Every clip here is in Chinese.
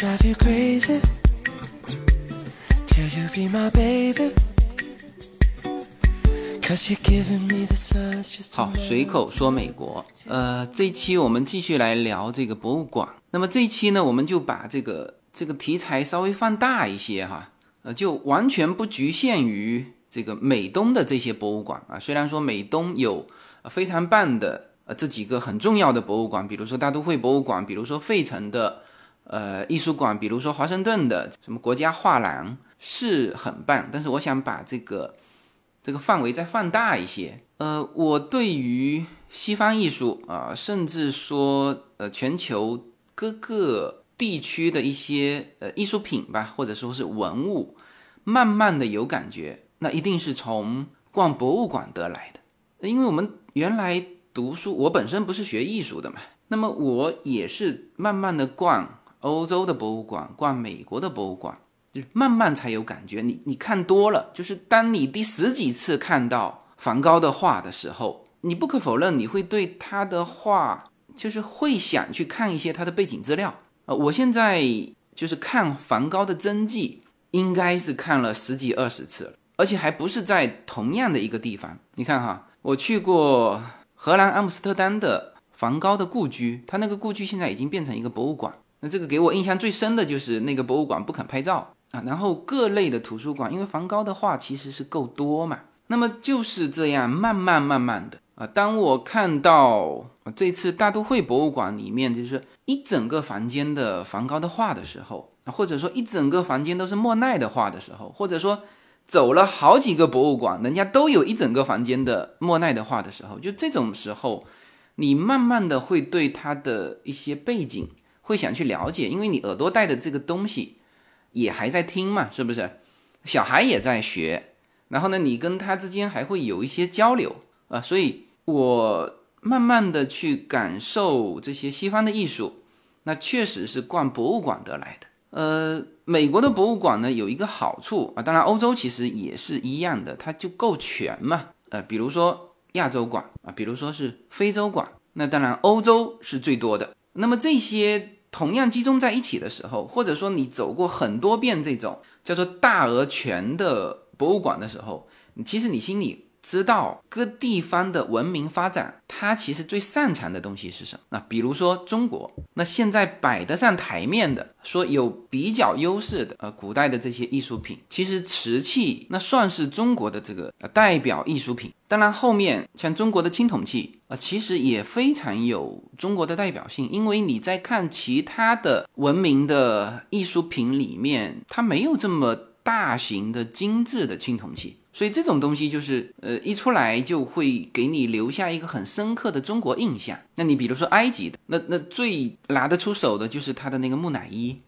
drive you crazy till you be my baby. Cause you're giving me the just 好，随口说美国。呃，这一期我们继续来聊这个博物馆。那么这一期呢，我们就把这个这个题材稍微放大一些哈，呃，就完全不局限于这个美东的这些博物馆啊。虽然说美东有非常棒的呃这几个很重要的博物馆，比如说大都会博物馆，比如说费城的呃艺术馆，比如说华盛顿的什么国家画廊是很棒，但是我想把这个。这个范围再放大一些，呃，我对于西方艺术啊，甚至说呃全球各个地区的一些呃艺术品吧，或者说是文物，慢慢的有感觉，那一定是从逛博物馆得来的。因为我们原来读书，我本身不是学艺术的嘛，那么我也是慢慢的逛欧洲的博物馆，逛美国的博物馆。就慢慢才有感觉，你你看多了，就是当你第十几次看到梵高的画的时候，你不可否认你会对他的画，就是会想去看一些他的背景资料。呃，我现在就是看梵高的真迹，应该是看了十几二十次了，而且还不是在同样的一个地方。你看哈，我去过荷兰阿姆斯特丹的梵高的故居，他那个故居现在已经变成一个博物馆。那这个给我印象最深的就是那个博物馆不肯拍照。啊，然后各类的图书馆，因为梵高的画其实是够多嘛，那么就是这样慢慢慢慢的啊。当我看到这次大都会博物馆里面就是一整个房间的梵高的画的时候，或者说一整个房间都是莫奈的画的时候，或者说走了好几个博物馆，人家都有一整个房间的莫奈的画的时候，就这种时候，你慢慢的会对他的一些背景会想去了解，因为你耳朵带的这个东西。也还在听嘛，是不是？小孩也在学，然后呢，你跟他之间还会有一些交流啊，所以我慢慢的去感受这些西方的艺术，那确实是逛博物馆得来的。呃，美国的博物馆呢有一个好处啊，当然欧洲其实也是一样的，它就够全嘛。呃，比如说亚洲馆啊，比如说是非洲馆，那当然欧洲是最多的。那么这些。同样集中在一起的时候，或者说你走过很多遍这种叫做大而全的博物馆的时候，其实你心里。知道各地方的文明发展，它其实最擅长的东西是什么？那比如说中国，那现在摆得上台面的，说有比较优势的，呃，古代的这些艺术品，其实瓷器那算是中国的这个代表艺术品。当然，后面像中国的青铜器啊，其实也非常有中国的代表性，因为你在看其他的文明的艺术品里面，它没有这么大型的精致的青铜器。所以这种东西就是，呃，一出来就会给你留下一个很深刻的中国印象。那你比如说埃及的，那那最拿得出手的就是他的那个木乃伊，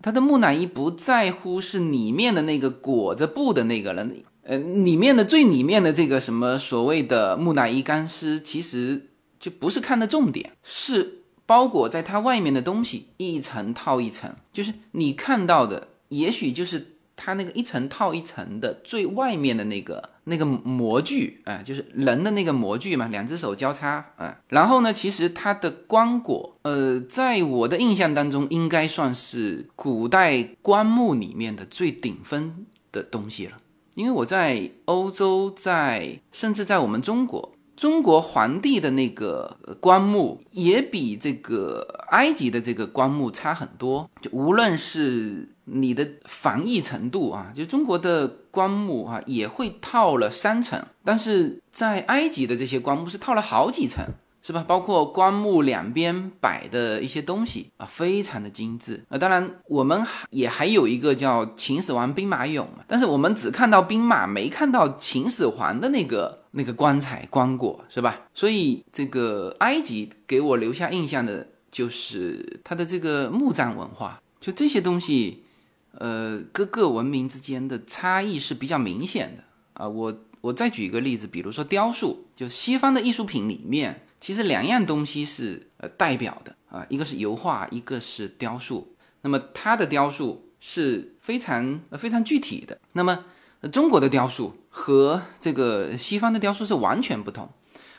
他的木乃伊不在乎是里面的那个裹着布的那个人，呃，里面的最里面的这个什么所谓的木乃伊干尸，其实就不是看的重点，是包裹在它外面的东西一层套一层，就是你看到的，也许就是。它那个一层套一层的最外面的那个那个模具啊，就是人的那个模具嘛，两只手交叉啊。然后呢，其实它的棺椁，呃，在我的印象当中，应该算是古代棺木里面的最顶峰的东西了。因为我在欧洲，在甚至在我们中国。中国皇帝的那个棺木也比这个埃及的这个棺木差很多，就无论是你的防疫程度啊，就中国的棺木啊也会套了三层，但是在埃及的这些棺木是套了好几层。是吧？包括棺木两边摆的一些东西啊，非常的精致。啊当然，我们也还有一个叫秦始皇兵马俑，但是我们只看到兵马，没看到秦始皇的那个那个棺材棺椁，是吧？所以这个埃及给我留下印象的就是它的这个墓葬文化，就这些东西，呃，各个文明之间的差异是比较明显的啊。我我再举一个例子，比如说雕塑，就西方的艺术品里面。其实两样东西是呃代表的啊，一个是油画，一个是雕塑。那么它的雕塑是非常非常具体的。那么中国的雕塑和这个西方的雕塑是完全不同。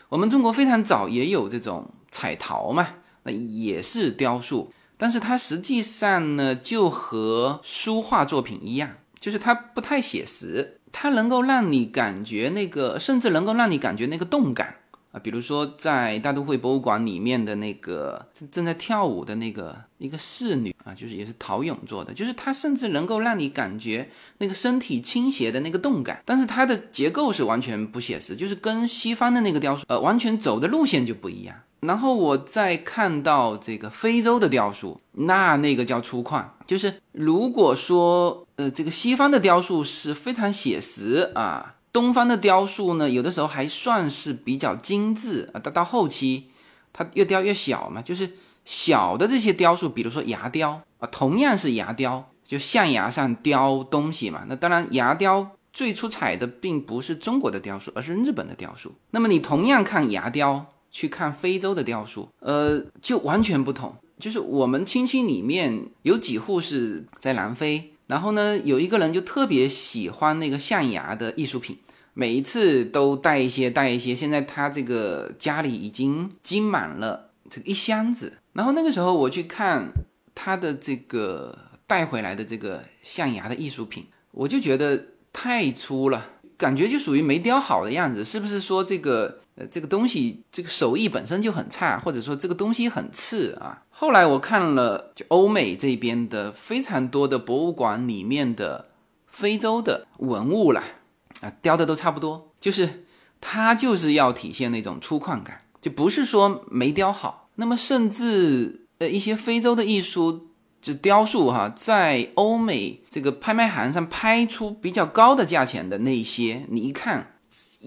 我们中国非常早也有这种彩陶嘛，那也是雕塑。但是它实际上呢，就和书画作品一样，就是它不太写实，它能够让你感觉那个，甚至能够让你感觉那个动感。啊，比如说在大都会博物馆里面的那个正在跳舞的那个一个侍女啊，就是也是陶俑做的，就是它甚至能够让你感觉那个身体倾斜的那个动感，但是它的结构是完全不写实，就是跟西方的那个雕塑呃完全走的路线就不一样。然后我再看到这个非洲的雕塑，那那个叫粗犷，就是如果说呃这个西方的雕塑是非常写实啊。东方的雕塑呢，有的时候还算是比较精致啊，到到后期，它越雕越小嘛，就是小的这些雕塑，比如说牙雕啊，同样是牙雕，就象牙上雕东西嘛。那当然，牙雕最出彩的并不是中国的雕塑，而是日本的雕塑。那么你同样看牙雕，去看非洲的雕塑，呃，就完全不同。就是我们亲戚里面有几户是在南非。然后呢，有一个人就特别喜欢那个象牙的艺术品，每一次都带一些带一些。现在他这个家里已经积满了这个一箱子。然后那个时候我去看他的这个带回来的这个象牙的艺术品，我就觉得太粗了，感觉就属于没雕好的样子。是不是说这个？呃，这个东西这个手艺本身就很差，或者说这个东西很次啊。后来我看了就欧美这边的非常多的博物馆里面的非洲的文物了，啊，雕的都差不多，就是它就是要体现那种粗犷感，就不是说没雕好。那么甚至呃一些非洲的艺术就雕塑哈，在欧美这个拍卖行上拍出比较高的价钱的那些，你一看。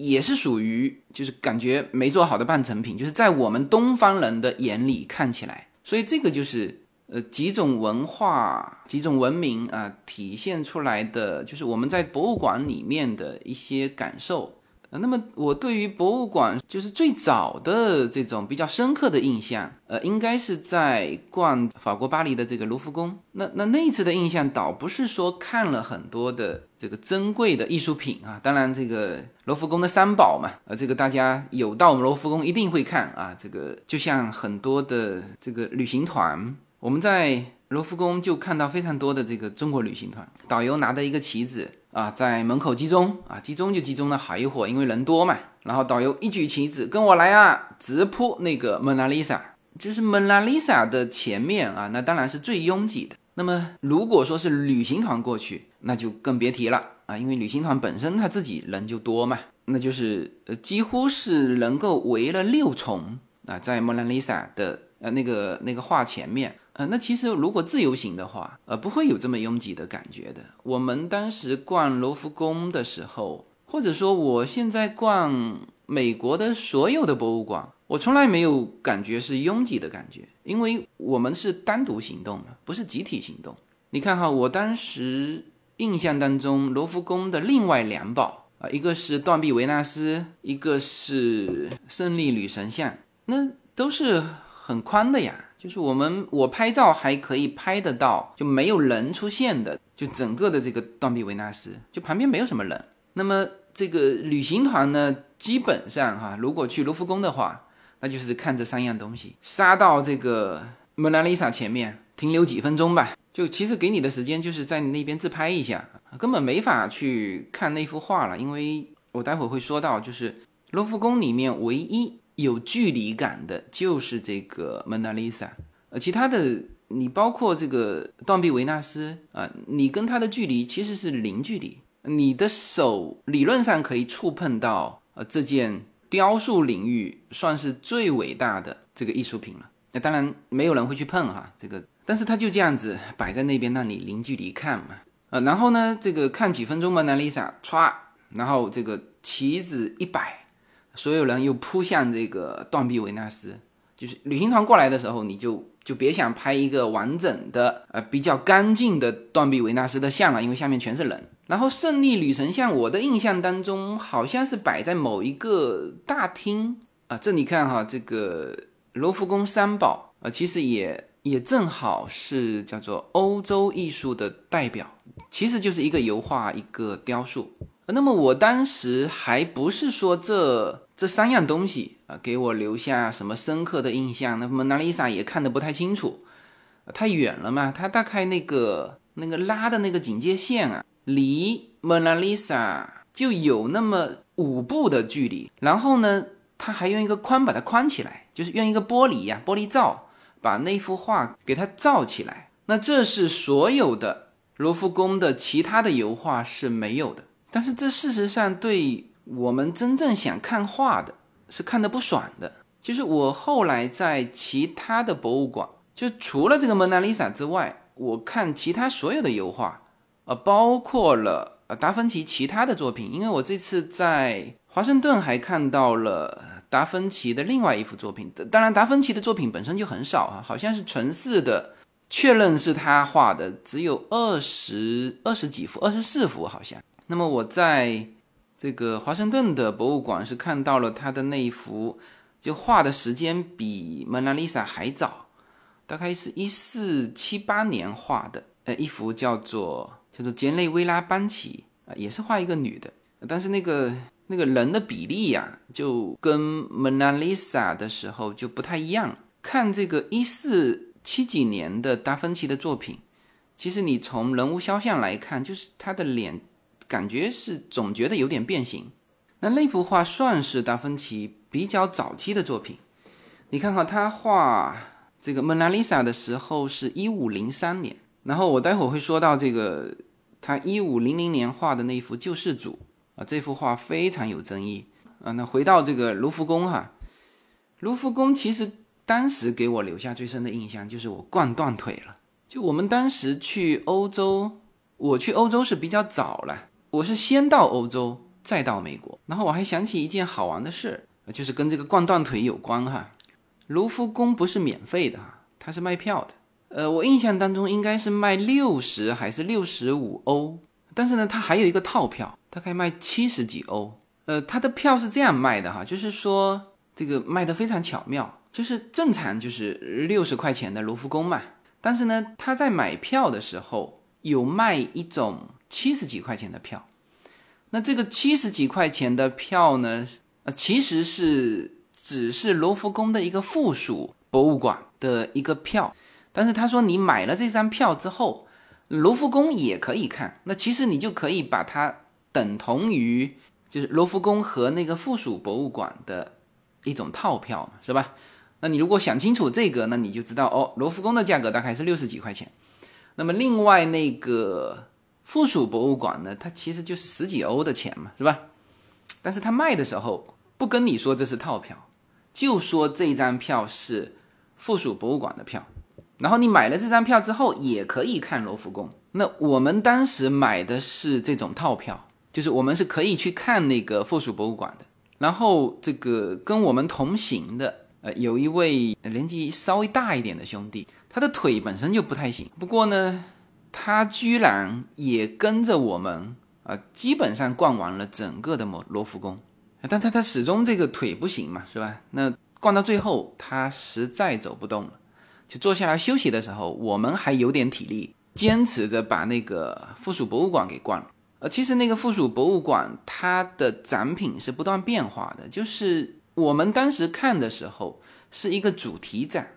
也是属于就是感觉没做好的半成品，就是在我们东方人的眼里看起来，所以这个就是呃几种文化、几种文明啊体现出来的，就是我们在博物馆里面的一些感受。那么我对于博物馆就是最早的这种比较深刻的印象，呃，应该是在逛法国巴黎的这个卢浮宫。那那那一次的印象倒不是说看了很多的这个珍贵的艺术品啊，当然这个卢浮宫的三宝嘛，呃，这个大家有到我们卢浮宫一定会看啊。这个就像很多的这个旅行团，我们在卢浮宫就看到非常多的这个中国旅行团，导游拿着一个旗子。啊，在门口集中啊，集中就集中了好一会儿，因为人多嘛。然后导游一举旗子，跟我来啊，直扑那个蒙娜丽莎，就是蒙娜丽莎的前面啊，那当然是最拥挤的。那么如果说是旅行团过去，那就更别提了啊，因为旅行团本身他自己人就多嘛，那就是呃几乎是能够围了六重啊，在蒙娜丽莎的呃那个那个画前面。那其实如果自由行的话，呃，不会有这么拥挤的感觉的。我们当时逛罗浮宫的时候，或者说我现在逛美国的所有的博物馆，我从来没有感觉是拥挤的感觉，因为我们是单独行动的，不是集体行动。你看哈，我当时印象当中，罗浮宫的另外两宝啊，一个是断臂维纳斯，一个是胜利女神像，那都是很宽的呀。就是我们我拍照还可以拍得到，就没有人出现的，就整个的这个断臂维纳斯，就旁边没有什么人。那么这个旅行团呢，基本上哈，如果去卢浮宫的话，那就是看这三样东西，杀到这个蒙娜丽莎前面停留几分钟吧。就其实给你的时间就是在你那边自拍一下，根本没法去看那幅画了，因为我待会会说到，就是卢浮宫里面唯一。有距离感的就是这个蒙娜丽莎，呃，其他的你包括这个断臂维纳斯啊，你跟它的距离其实是零距离，你的手理论上可以触碰到呃这件雕塑领域算是最伟大的这个艺术品了。那当然没有人会去碰哈这个，但是它就这样子摆在那边让你零距离看嘛，呃，然后呢这个看几分钟蒙娜丽莎，歘，然后这个旗子一摆。所有人又扑向这个断臂维纳斯，就是旅行团过来的时候，你就就别想拍一个完整的、呃比较干净的断臂维纳斯的像了，因为下面全是人。然后胜利女神像，我的印象当中好像是摆在某一个大厅啊。这你看哈，这个罗浮宫三宝啊，其实也也正好是叫做欧洲艺术的代表，其实就是一个油画，一个雕塑。那么我当时还不是说这这三样东西啊给我留下什么深刻的印象，那蒙娜丽莎也看得不太清楚，太远了嘛，它大概那个那个拉的那个警戒线啊，离蒙娜丽莎就有那么五步的距离。然后呢，他还用一个框把它框起来，就是用一个玻璃呀，玻璃罩把那幅画给它罩起来。那这是所有的罗浮宫的其他的油画是没有的。但是这事实上对我们真正想看画的是看得不爽的。就是我后来在其他的博物馆，就除了这个蒙娜丽莎之外，我看其他所有的油画，呃，包括了呃达芬奇其他的作品。因为我这次在华盛顿还看到了达芬奇的另外一幅作品。当然，达芬奇的作品本身就很少啊，好像是纯四的，确认是他画的只有二十二十几幅，二十四幅好像。那么我在这个华盛顿的博物馆是看到了他的那一幅。就画的时间比蒙娜丽莎还早，大概是一四七八年画的，呃，一幅叫做叫做杰内维拉班奇啊，也是画一个女的，但是那个那个人的比例呀，就跟蒙娜丽莎的时候就不太一样。看这个一四七几年的达芬奇的作品，其实你从人物肖像来看，就是他的脸感觉是总觉得有点变形。那那幅画算是达芬奇。比较早期的作品，你看哈，他画这个蒙娜丽莎的时候是一五零三年，然后我待会儿会说到这个他一五零零年画的那幅救世主啊，这幅画非常有争议啊。那回到这个卢浮宫哈，卢浮宫其实当时给我留下最深的印象就是我逛断腿了。就我们当时去欧洲，我去欧洲是比较早了，我是先到欧洲再到美国，然后我还想起一件好玩的事。就是跟这个逛断腿有关哈，卢浮宫不是免费的哈，它是卖票的。呃，我印象当中应该是卖六十还是六十五欧，但是呢，它还有一个套票，它可以卖七十几欧。呃，它的票是这样卖的哈，就是说这个卖的非常巧妙，就是正常就是六十块钱的卢浮宫嘛，但是呢，他在买票的时候有卖一种七十几块钱的票，那这个七十几块钱的票呢？呃，其实是只是罗浮宫的一个附属博物馆的一个票，但是他说你买了这张票之后，罗浮宫也可以看，那其实你就可以把它等同于就是罗浮宫和那个附属博物馆的一种套票，是吧？那你如果想清楚这个，那你就知道哦，罗浮宫的价格大概是六十几块钱，那么另外那个附属博物馆呢，它其实就是十几欧的钱嘛，是吧？但是他卖的时候不跟你说这是套票，就说这张票是附属博物馆的票，然后你买了这张票之后也可以看罗浮宫。那我们当时买的是这种套票，就是我们是可以去看那个附属博物馆的。然后这个跟我们同行的呃有一位年纪稍微大一点的兄弟，他的腿本身就不太行，不过呢，他居然也跟着我们。啊，基本上逛完了整个的罗罗浮宫，但他他始终这个腿不行嘛，是吧？那逛到最后，他实在走不动了，就坐下来休息的时候，我们还有点体力，坚持着把那个附属博物馆给逛了。呃，其实那个附属博物馆它的展品是不断变化的，就是我们当时看的时候是一个主题展，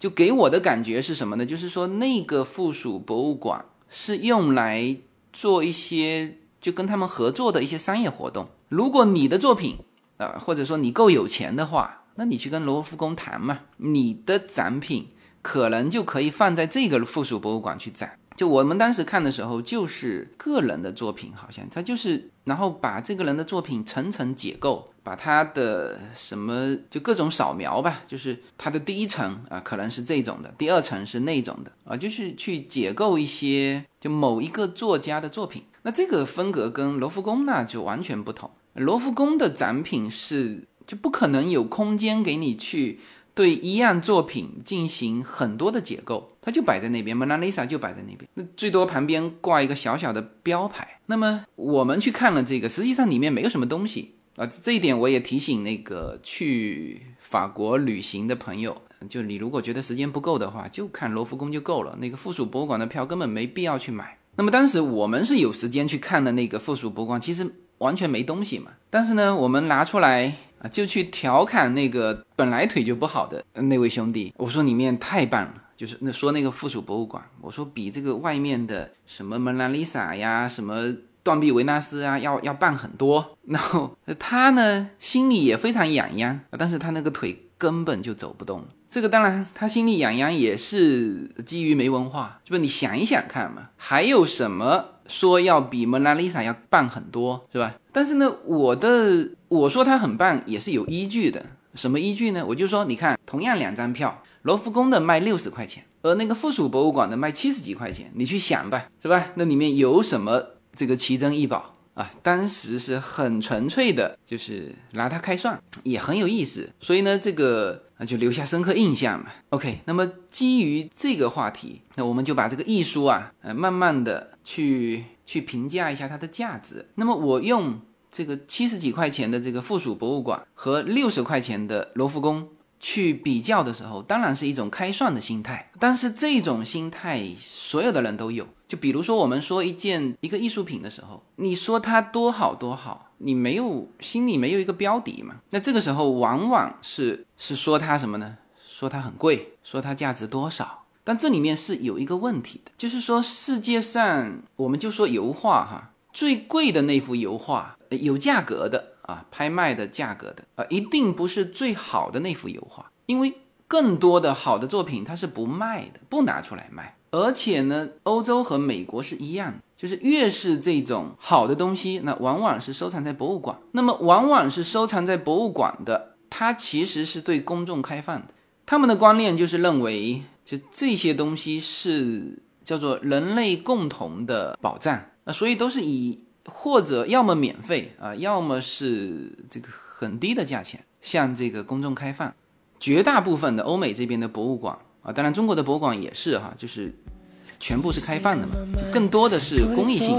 就给我的感觉是什么呢？就是说那个附属博物馆是用来做一些。就跟他们合作的一些商业活动，如果你的作品，啊，或者说你够有钱的话，那你去跟罗浮宫谈嘛，你的展品可能就可以放在这个附属博物馆去展。就我们当时看的时候，就是个人的作品，好像他就是，然后把这个人的作品层层解构，把他的什么就各种扫描吧，就是他的第一层啊，可能是这种的，第二层是那种的啊，就是去解构一些就某一个作家的作品。那这个风格跟罗浮宫那就完全不同。罗浮宫的展品是就不可能有空间给你去对一样作品进行很多的解构，它就摆在那边，蒙娜丽莎就摆在那边，那最多旁边挂一个小小的标牌。那么我们去看了这个，实际上里面没有什么东西啊。这一点我也提醒那个去法国旅行的朋友，就你如果觉得时间不够的话，就看罗浮宫就够了。那个附属博物馆的票根本没必要去买。那么当时我们是有时间去看的那个附属博物馆，其实完全没东西嘛。但是呢，我们拿出来啊，就去调侃那个本来腿就不好的那位兄弟。我说里面太棒了，就是那说那个附属博物馆，我说比这个外面的什么蒙娜丽莎呀，什么断臂维纳斯啊，要要棒很多。然后他呢心里也非常痒痒，但是他那个腿根本就走不动。这个当然他心里痒痒也是基于没文化，就不你想一想看嘛，还有什么说要比蒙娜丽莎要棒很多是吧？但是呢，我的我说他很棒也是有依据的，什么依据呢？我就说你看，同样两张票。罗浮宫的卖六十块钱，而那个附属博物馆的卖七十几块钱，你去想吧，是吧？那里面有什么这个奇珍异宝啊？当时是很纯粹的，就是拿它开涮，也很有意思。所以呢，这个啊就留下深刻印象嘛。OK，那么基于这个话题，那我们就把这个艺术啊，呃，慢慢的去去评价一下它的价值。那么我用这个七十几块钱的这个附属博物馆和六十块钱的罗浮宫。去比较的时候，当然是一种开涮的心态，但是这种心态所有的人都有。就比如说，我们说一件一个艺术品的时候，你说它多好多好，你没有心里没有一个标底嘛？那这个时候往往是是说它什么呢？说它很贵，说它价值多少？但这里面是有一个问题的，就是说世界上，我们就说油画哈，最贵的那幅油画有价格的。啊，拍卖的价格的啊，一定不是最好的那幅油画，因为更多的好的作品它是不卖的，不拿出来卖。而且呢，欧洲和美国是一样，就是越是这种好的东西，那往往是收藏在博物馆。那么，往往是收藏在博物馆的，它其实是对公众开放的。他们的观念就是认为，就这些东西是叫做人类共同的宝藏，那所以都是以。或者要么免费啊，要么是这个很低的价钱，向这个公众开放。绝大部分的欧美这边的博物馆啊，当然中国的博物馆也是哈，就是全部是开放的嘛，更多的是公益性。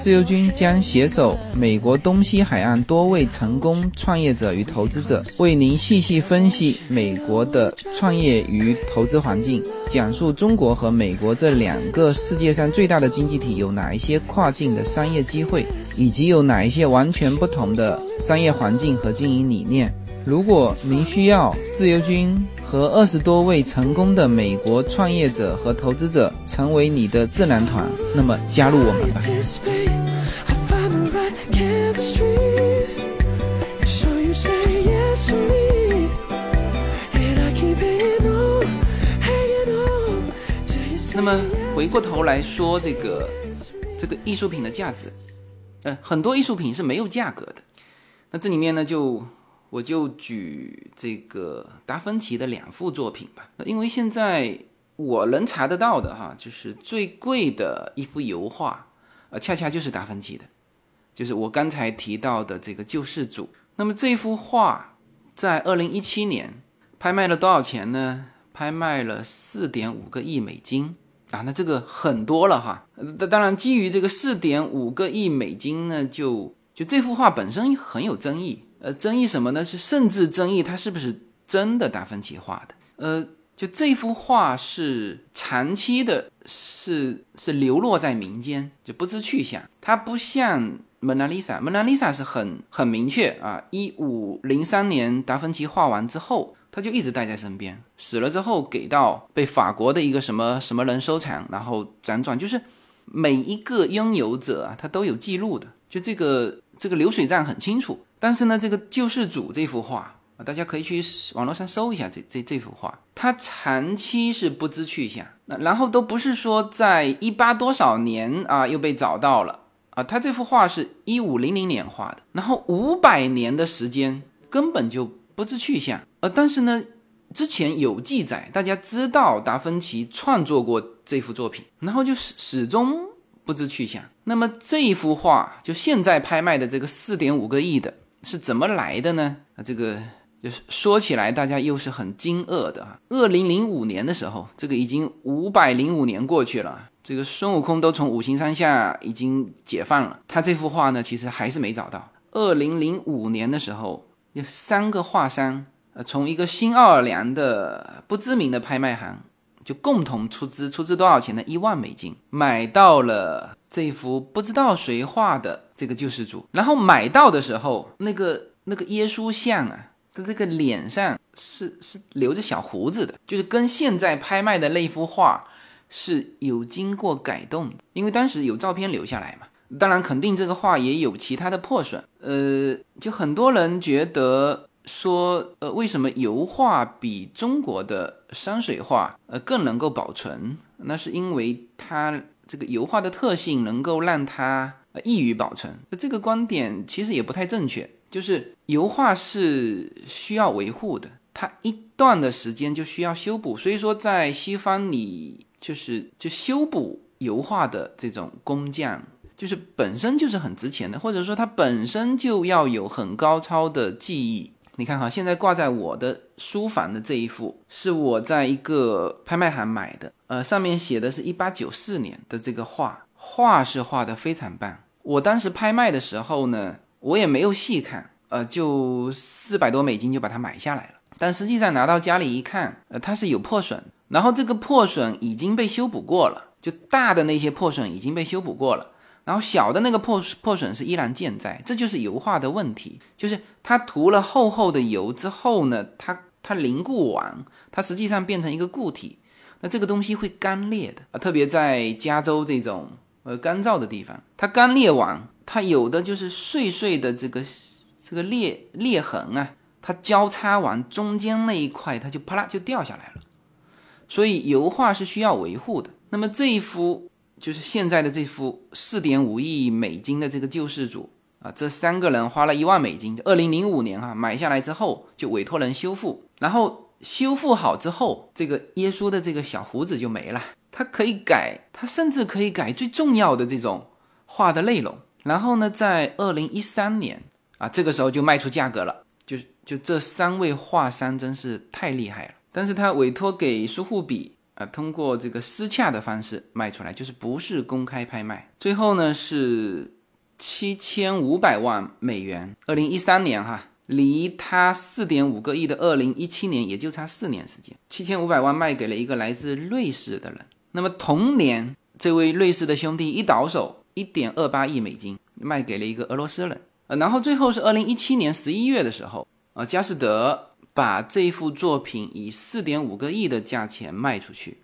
自由军将携手美国东西海岸多位成功创业者与投资者，为您细细分析美国的创业与投资环境，讲述中国和美国这两个世界上最大的经济体有哪一些跨境的商业机会，以及有哪一些完全不同的商业环境和经营理念。如果您需要自由军和二十多位成功的美国创业者和投资者成为你的智囊团，那么加入我们吧。那么回过头来说，这个这个艺术品的价值，呃，很多艺术品是没有价格的。那这里面呢，就我就举这个达芬奇的两幅作品吧，因为现在我能查得到的哈，就是最贵的一幅油画，呃，恰恰就是达芬奇的，就是我刚才提到的这个救世主。那么这幅画在二零一七年拍卖了多少钱呢？拍卖了四点五个亿美金。啊，那这个很多了哈。那当然，基于这个四点五个亿美金呢，就就这幅画本身很有争议。呃，争议什么呢？是甚至争议它是不是真的达芬奇画的？呃，就这幅画是长期的，是是流落在民间，就不知去向。它不像蒙娜丽莎，蒙娜丽莎是很很明确啊，一五零三年达芬奇画完之后。他就一直带在身边，死了之后给到被法国的一个什么什么人收藏，然后辗转，就是每一个拥有者啊，他都有记录的，就这个这个流水账很清楚。但是呢，这个救世主这幅画啊，大家可以去网络上搜一下这这这幅画，它长期是不知去向，那然后都不是说在一八多少年啊又被找到了啊，他这幅画是一五零零年画的，然后五百年的时间根本就。不知去向，呃，但是呢，之前有记载，大家知道达芬奇创作过这幅作品，然后就始始终不知去向。那么这一幅画，就现在拍卖的这个四点五个亿的，是怎么来的呢？啊，这个就是说起来，大家又是很惊愕的啊。二零零五年的时候，这个已经五百零五年过去了，这个孙悟空都从五行山下已经解放了，他这幅画呢，其实还是没找到。二零零五年的时候，有三个画商，呃，从一个新奥尔良的不知名的拍卖行，就共同出资，出资多少钱呢？一万美金，买到了这幅不知道谁画的这个救世主。然后买到的时候，那个那个耶稣像啊，他这个脸上是是留着小胡子的，就是跟现在拍卖的那幅画是有经过改动的，因为当时有照片留下来嘛。当然，肯定这个画也有其他的破损。呃，就很多人觉得说，呃，为什么油画比中国的山水画呃更能够保存？那是因为它这个油画的特性能够让它易于保存。那这个观点其实也不太正确，就是油画是需要维护的，它一段的时间就需要修补。所以说，在西方，你就是就修补油画的这种工匠。就是本身就是很值钱的，或者说它本身就要有很高超的技艺。你看哈，现在挂在我的书房的这一幅，是我在一个拍卖行买的，呃，上面写的是一八九四年的这个画，画是画的非常棒。我当时拍卖的时候呢，我也没有细看，呃，就四百多美金就把它买下来了。但实际上拿到家里一看，呃，它是有破损，然后这个破损已经被修补过了，就大的那些破损已经被修补过了。然后小的那个破破损是依然健在，这就是油画的问题，就是它涂了厚厚的油之后呢，它它凝固完，它实际上变成一个固体，那这个东西会干裂的啊，特别在加州这种呃干燥的地方，它干裂完，它有的就是碎碎的这个这个裂裂痕啊，它交叉完中间那一块，它就啪啦就掉下来了，所以油画是需要维护的。那么这一幅。就是现在的这幅四点五亿美金的这个救世主啊，这三个人花了一万美金，二零零五年哈买下来之后就委托人修复，然后修复好之后，这个耶稣的这个小胡子就没了。他可以改，他甚至可以改最重要的这种画的内容。然后呢，在二零一三年啊，这个时候就卖出价格了。就就这三位画商真是太厉害了，但是他委托给苏富比。啊，通过这个私洽的方式卖出来，就是不是公开拍卖。最后呢是七千五百万美元。二零一三年哈，离他四点五个亿的二零一七年也就差四年时间。七千五百万卖给了一个来自瑞士的人。那么同年，这位瑞士的兄弟一倒手，一点二八亿美金卖给了一个俄罗斯人。呃，然后最后是二零一七年十一月的时候，啊，佳士得。把这幅作品以四点五个亿的价钱卖出去，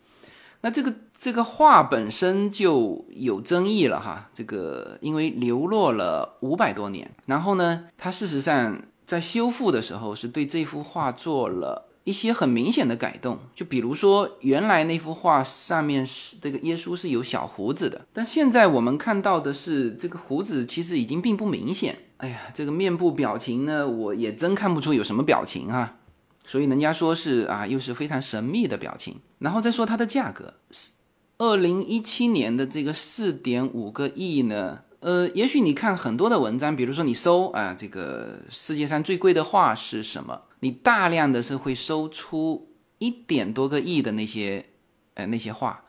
那这个这个画本身就有争议了哈。这个因为流落了五百多年，然后呢，它事实上在修复的时候是对这幅画做了一些很明显的改动，就比如说原来那幅画上面是这个耶稣是有小胡子的，但现在我们看到的是这个胡子其实已经并不明显。哎呀，这个面部表情呢，我也真看不出有什么表情哈。所以人家说是啊，又是非常神秘的表情。然后再说它的价格，是二零一七年的这个四点五个亿呢，呃，也许你看很多的文章，比如说你搜啊，这个世界上最贵的画是什么，你大量的是会搜出一点多个亿的那些，呃，那些画，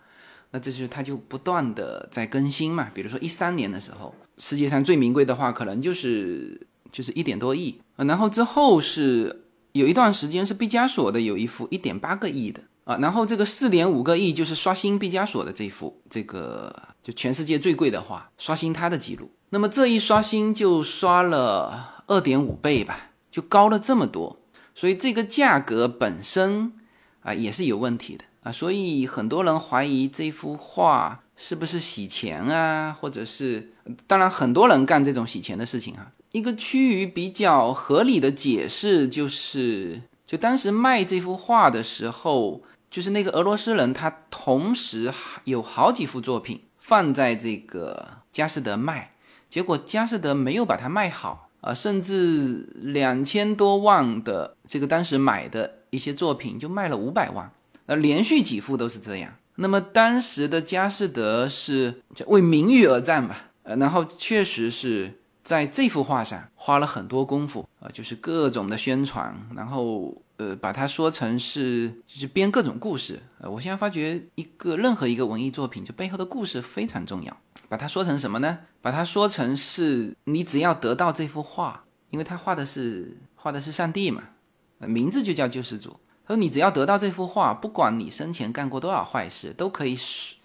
那这是它就不断的在更新嘛。比如说一三年的时候，世界上最名贵的画可能就是就是一点多亿，然后之后是。有一段时间是毕加索的有一幅一点八个亿的啊，然后这个四点五个亿就是刷新毕加索的这幅，这个就全世界最贵的画，刷新他的记录。那么这一刷新就刷了二点五倍吧，就高了这么多，所以这个价格本身啊也是有问题的啊，所以很多人怀疑这幅画是不是洗钱啊，或者是当然很多人干这种洗钱的事情啊。一个趋于比较合理的解释就是，就当时卖这幅画的时候，就是那个俄罗斯人，他同时有好几幅作品放在这个佳士得卖，结果佳士得没有把它卖好啊，甚至两千多万的这个当时买的一些作品就卖了五百万，呃，连续几幅都是这样。那么当时的佳士得是为名誉而战吧，呃，然后确实是。在这幅画上花了很多功夫啊，就是各种的宣传，然后呃把它说成是就是编各种故事。呃，我现在发觉一个任何一个文艺作品，就背后的故事非常重要。把它说成什么呢？把它说成是你只要得到这幅画，因为他画的是画的是上帝嘛，名字就叫救世主。他说你只要得到这幅画，不管你生前干过多少坏事，都可以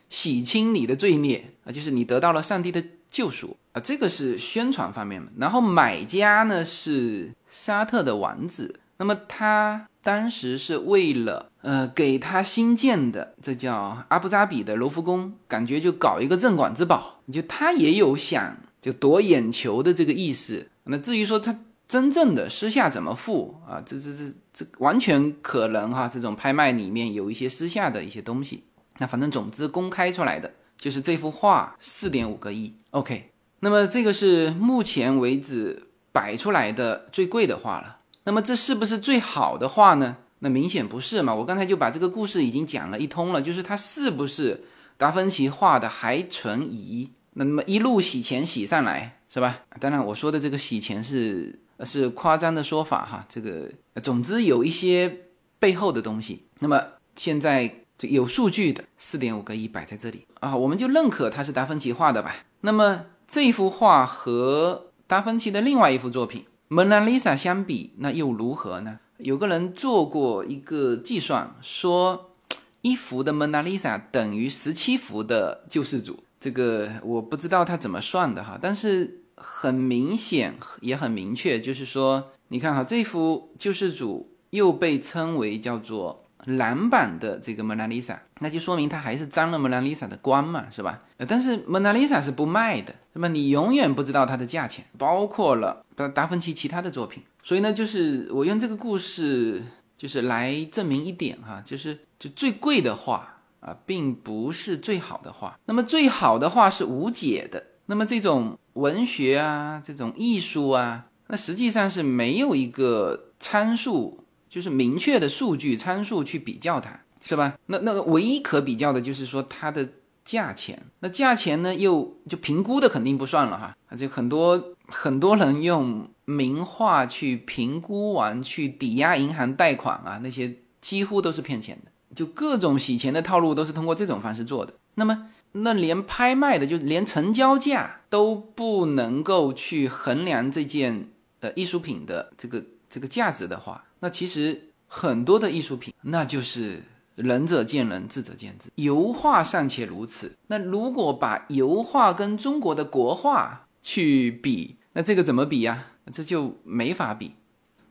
洗清你的罪孽啊，就是你得到了上帝的救赎啊，这个是宣传方面嘛。然后买家呢是沙特的王子，那么他当时是为了呃给他新建的这叫阿布扎比的罗浮宫，感觉就搞一个镇馆之宝，就他也有想就夺眼球的这个意思。那至于说他真正的私下怎么付啊，这这这这完全可能哈，这种拍卖里面有一些私下的一些东西。那反正总之公开出来的就是这幅画四点五个亿，OK。那么这个是目前为止摆出来的最贵的画了。那么这是不是最好的画呢？那明显不是嘛。我刚才就把这个故事已经讲了一通了，就是它是不是达芬奇画的还存疑？那么一路洗钱洗上来是吧？当然我说的这个洗钱是是夸张的说法哈。这个总之有一些背后的东西。那么现在。这有数据的四点五个亿摆在这里啊，我们就认可它是达芬奇画的吧。那么这幅画和达芬奇的另外一幅作品《蒙娜丽莎》相比，那又如何呢？有个人做过一个计算，说 一幅的蒙娜丽莎等于十七幅的救世主。这个我不知道他怎么算的哈，但是很明显也很明确，就是说，你看哈，这幅救世主又被称为叫做。蓝版的这个蒙娜丽莎，那就说明它还是沾了蒙娜丽莎的光嘛，是吧？呃，但是蒙娜丽莎是不卖的，那么你永远不知道它的价钱，包括了达达芬奇其他的作品。所以呢，就是我用这个故事，就是来证明一点哈，就是就最贵的画啊，并不是最好的画。那么最好的画是无解的。那么这种文学啊，这种艺术啊，那实际上是没有一个参数。就是明确的数据参数去比较它，是吧？那那个唯一可比较的就是说它的价钱。那价钱呢，又就评估的肯定不算了哈。就很多很多人用名画去评估完去抵押银行贷款啊，那些几乎都是骗钱的。就各种洗钱的套路都是通过这种方式做的。那么，那连拍卖的，就连成交价都不能够去衡量这件呃艺术品的这个这个价值的话。那其实很多的艺术品，那就是仁者见仁，智者见智。油画尚且如此，那如果把油画跟中国的国画去比，那这个怎么比呀？这就没法比。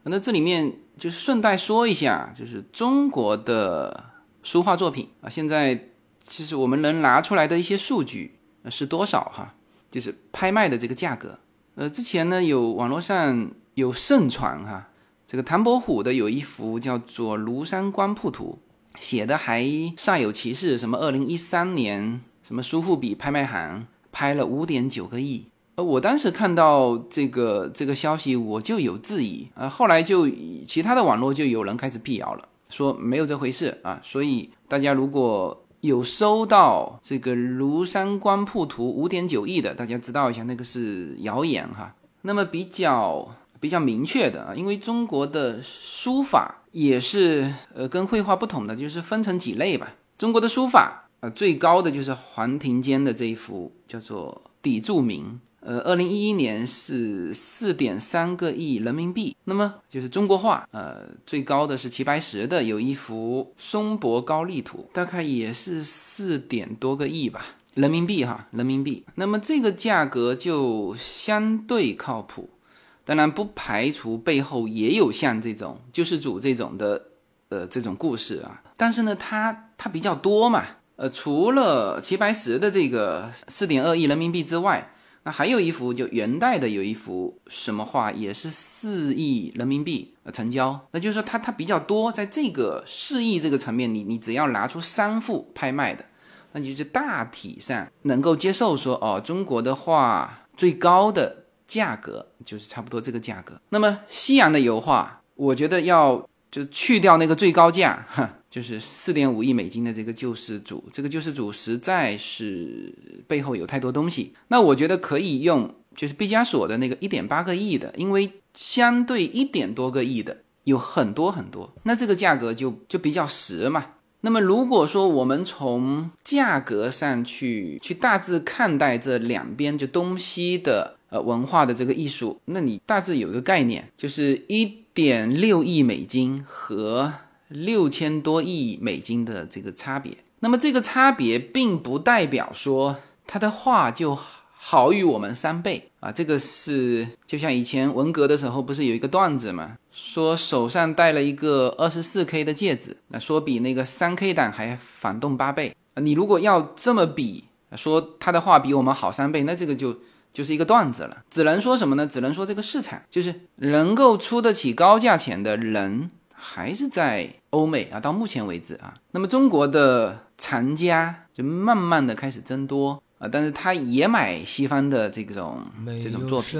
那这里面就是顺带说一下，就是中国的书画作品啊，现在其实我们能拿出来的一些数据是多少哈？就是拍卖的这个价格。呃，之前呢有网络上有盛传哈。这个唐伯虎的有一幅叫做《庐山观瀑图》，写的还煞有其事，什么二零一三年什么苏富比拍卖行拍了五点九个亿。呃，我当时看到这个这个消息，我就有质疑啊。后来就其他的网络就有人开始辟谣了，说没有这回事啊。所以大家如果有收到这个《庐山观瀑图》五点九亿的，大家知道一下，那个是谣言哈。那么比较。比较明确的啊，因为中国的书法也是呃跟绘画不同的，就是分成几类吧。中国的书法呃最高的就是黄庭坚的这一幅叫做《砥柱铭》，呃，二零一一年是四点三个亿人民币。那么就是中国画呃最高的是齐白石的有一幅《松柏高丽图》，大概也是四点多个亿吧人民币哈人民币。那么这个价格就相对靠谱。当然不排除背后也有像这种救世主这种的，呃，这种故事啊。但是呢，它它比较多嘛，呃，除了齐白石的这个四点二亿人民币之外，那还有一幅就元代的有一幅什么画，也是四亿人民币成交。那就是说它它比较多，在这个四亿这个层面，你你只要拿出三幅拍卖的，那你就大体上能够接受说，哦，中国的画最高的。价格就是差不多这个价格。那么西洋的油画，我觉得要就去掉那个最高价，哈，就是四点五亿美金的这个救世主，这个救世主实在是背后有太多东西。那我觉得可以用就是毕加索的那个一点八个亿的，因为相对一点多个亿的有很多很多，那这个价格就就比较实嘛。那么如果说我们从价格上去去大致看待这两边就东西的呃文化的这个艺术，那你大致有一个概念，就是一点六亿美金和六千多亿美金的这个差别。那么这个差别并不代表说他的画就。好于我们三倍啊！这个是就像以前文革的时候，不是有一个段子吗？说手上戴了一个二十四 K 的戒指，那说比那个三 K 党还反动八倍！你如果要这么比，说他的画比我们好三倍，那这个就就是一个段子了。只能说什么呢？只能说这个市场就是能够出得起高价钱的人还是在欧美啊。到目前为止啊，那么中国的藏家就慢慢的开始增多。啊，但是他也买西方的这种这种作品。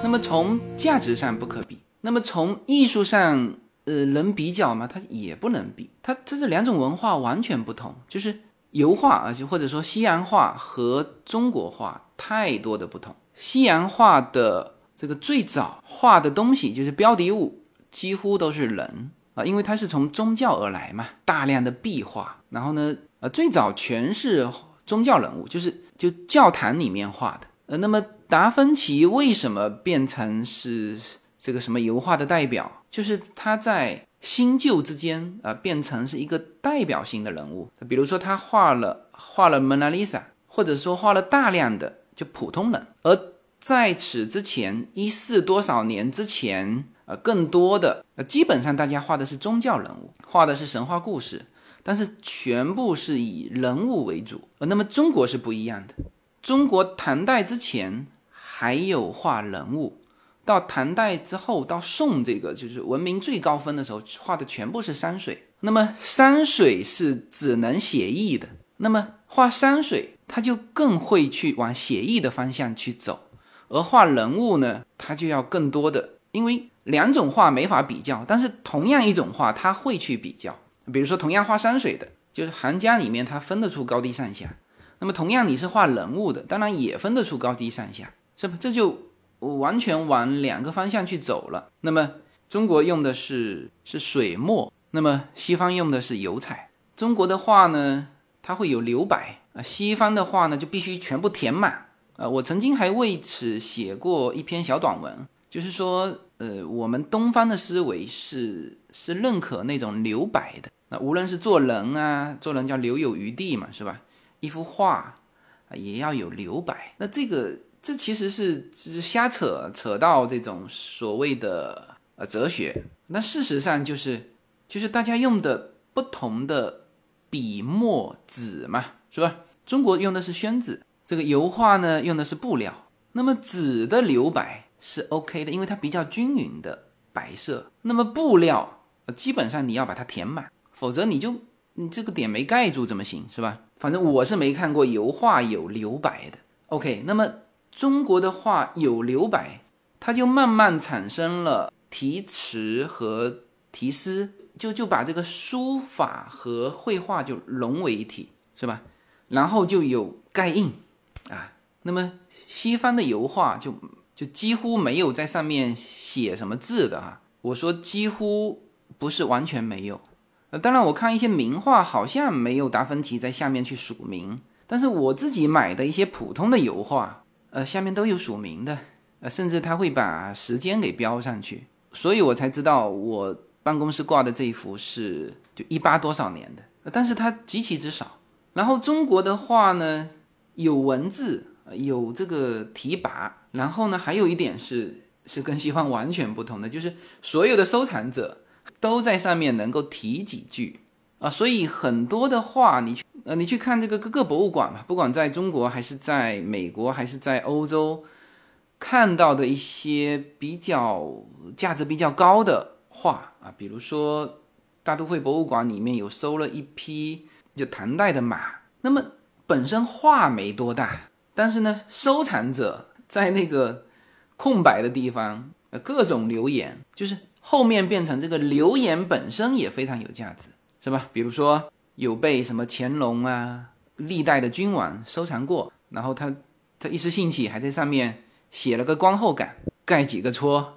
那么从价值上不可比，那么从艺术上，呃，能比较吗？它也不能比，它这是两种文化完全不同。就是油画啊，就或者说西洋画和中国画太多的不同。西洋画的这个最早画的东西就是标的物，几乎都是人。啊，因为它是从宗教而来嘛，大量的壁画，然后呢，呃，最早全是宗教人物，就是就教堂里面画的。呃，那么达芬奇为什么变成是这个什么油画的代表？就是他在新旧之间啊，变成是一个代表性的人物。比如说他画了画了蒙娜丽莎，或者说画了大量的就普通人。而在此之前，一四多少年之前。呃，更多的呃，基本上大家画的是宗教人物，画的是神话故事，但是全部是以人物为主。呃，那么中国是不一样的，中国唐代之前还有画人物，到唐代之后，到宋这个就是文明最高峰的时候，画的全部是山水。那么山水是只能写意的，那么画山水，他就更会去往写意的方向去走，而画人物呢，他就要更多的，因为。两种画没法比较，但是同样一种画，他会去比较。比如说，同样画山水的，就是行家里面他分得出高低上下。那么，同样你是画人物的，当然也分得出高低上下，是吧？这就完全往两个方向去走了。那么，中国用的是是水墨，那么西方用的是油彩。中国的画呢，它会有留白啊；西方的画呢，就必须全部填满啊。我曾经还为此写过一篇小短文，就是说。呃，我们东方的思维是是认可那种留白的。那无论是做人啊，做人叫留有余地嘛，是吧？一幅画啊，也要有留白。那这个这其实是是瞎扯，扯到这种所谓的呃哲学。那事实上就是就是大家用的不同的笔墨纸嘛，是吧？中国用的是宣纸，这个油画呢用的是布料。那么纸的留白。是 OK 的，因为它比较均匀的白色。那么布料，基本上你要把它填满，否则你就你这个点没盖住怎么行，是吧？反正我是没看过油画有留白的。OK，那么中国的画有留白，它就慢慢产生了题词和题诗，就就把这个书法和绘画就融为一体，是吧？然后就有盖印啊。那么西方的油画就。就几乎没有在上面写什么字的啊，我说几乎不是完全没有，呃，当然我看一些名画好像没有达芬奇在下面去署名，但是我自己买的一些普通的油画，呃，下面都有署名的，呃，甚至他会把时间给标上去，所以我才知道我办公室挂的这一幅是就一八多少年的，但是它极其之少。然后中国的画呢，有文字，有这个题跋，然后呢，还有一点是是跟西方完全不同的，就是所有的收藏者都在上面能够提几句啊，所以很多的画，你去呃，你去看这个各个博物馆嘛，不管在中国还是在美国还是在欧洲，看到的一些比较价值比较高的画啊，比如说大都会博物馆里面有收了一批。就唐代的马，那么本身画没多大，但是呢，收藏者在那个空白的地方，呃，各种留言，就是后面变成这个留言本身也非常有价值，是吧？比如说有被什么乾隆啊，历代的君王收藏过，然后他他一时兴起还在上面写了个观后感，盖几个戳，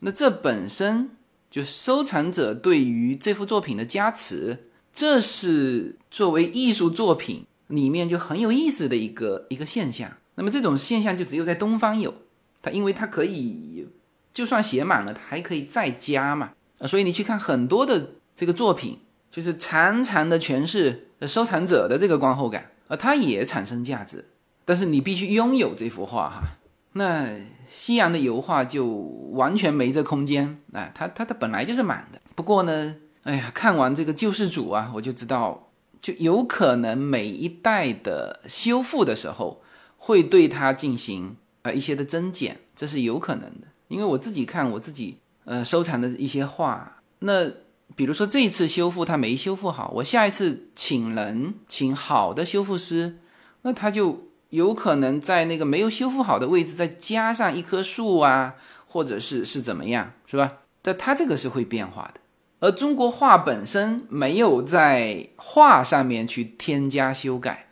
那这本身就收藏者对于这幅作品的加持。这是作为艺术作品里面就很有意思的一个一个现象。那么这种现象就只有在东方有，它因为它可以就算写满了，它还可以再加嘛。啊，所以你去看很多的这个作品，就是长长的诠释收藏者的这个观后感，而，它也产生价值。但是你必须拥有这幅画哈。那西洋的油画就完全没这空间啊，它它它本来就是满的。不过呢。哎呀，看完这个救世主啊，我就知道，就有可能每一代的修复的时候，会对它进行呃一些的增减，这是有可能的。因为我自己看我自己呃收藏的一些画，那比如说这一次修复它没修复好，我下一次请人请好的修复师，那他就有可能在那个没有修复好的位置再加上一棵树啊，或者是是怎么样，是吧？但它这个是会变化的。而中国画本身没有在画上面去添加修改，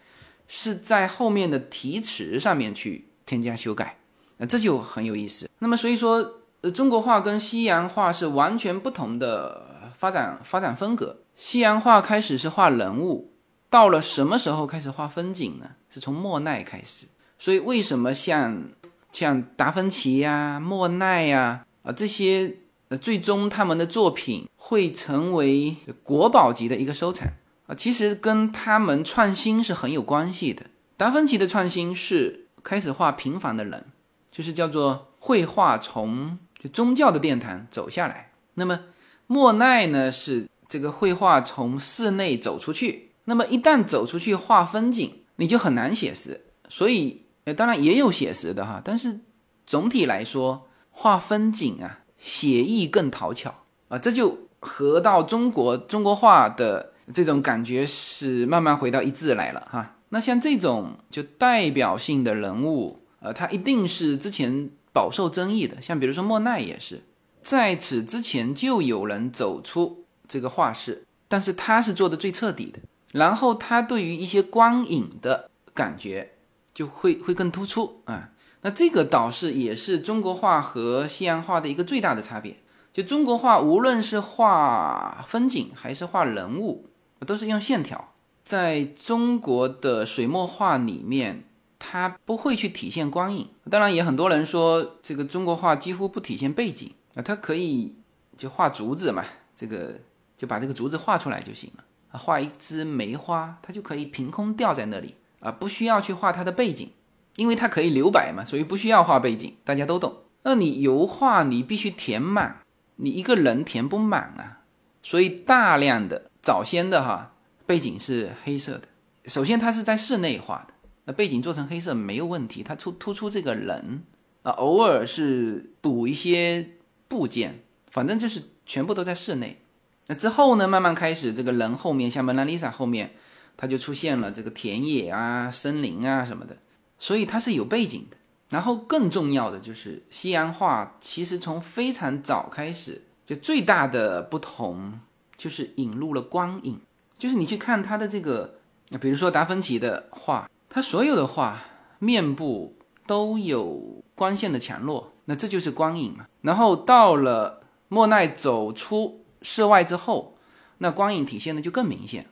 是在后面的题词上面去添加修改，那这就很有意思。那么所以说，呃，中国画跟西洋画是完全不同的发展发展风格。西洋画开始是画人物，到了什么时候开始画风景呢？是从莫奈开始。所以为什么像像达芬奇呀、莫奈呀啊这些，呃，最终他们的作品。会成为国宝级的一个收藏啊，其实跟他们创新是很有关系的。达芬奇的创新是开始画平凡的人，就是叫做绘画从就宗教的殿堂走下来。那么莫奈呢，是这个绘画从室内走出去。那么一旦走出去画风景，你就很难写实。所以呃，当然也有写实的哈，但是总体来说，画风景啊，写意更讨巧啊，这就。和到中国中国画的这种感觉是慢慢回到一致来了哈。那像这种就代表性的人物，呃，他一定是之前饱受争议的。像比如说莫奈也是，在此之前就有人走出这个画室，但是他是做的最彻底的。然后他对于一些光影的感觉就会会更突出啊。那这个倒是也是中国画和西洋画的一个最大的差别。就中国画，无论是画风景还是画人物，都是用线条。在中国的水墨画里面，它不会去体现光影。当然，也很多人说这个中国画几乎不体现背景啊，它可以就画竹子嘛，这个就把这个竹子画出来就行了。啊，画一枝梅花，它就可以凭空吊在那里啊，不需要去画它的背景，因为它可以留白嘛，所以不需要画背景，大家都懂。那你油画，你必须填满。你一个人填不满啊，所以大量的早先的哈背景是黑色的。首先它是在室内画的，那背景做成黑色没有问题，它突突出这个人啊，偶尔是补一些部件，反正就是全部都在室内。那之后呢，慢慢开始这个人后面，像蒙娜丽莎后面，它就出现了这个田野啊、森林啊什么的，所以它是有背景的。然后更重要的就是西洋画，其实从非常早开始，就最大的不同就是引入了光影。就是你去看他的这个，比如说达芬奇的画，他所有的画面部都有光线的强弱，那这就是光影嘛。然后到了莫奈走出室外之后，那光影体现的就更明显，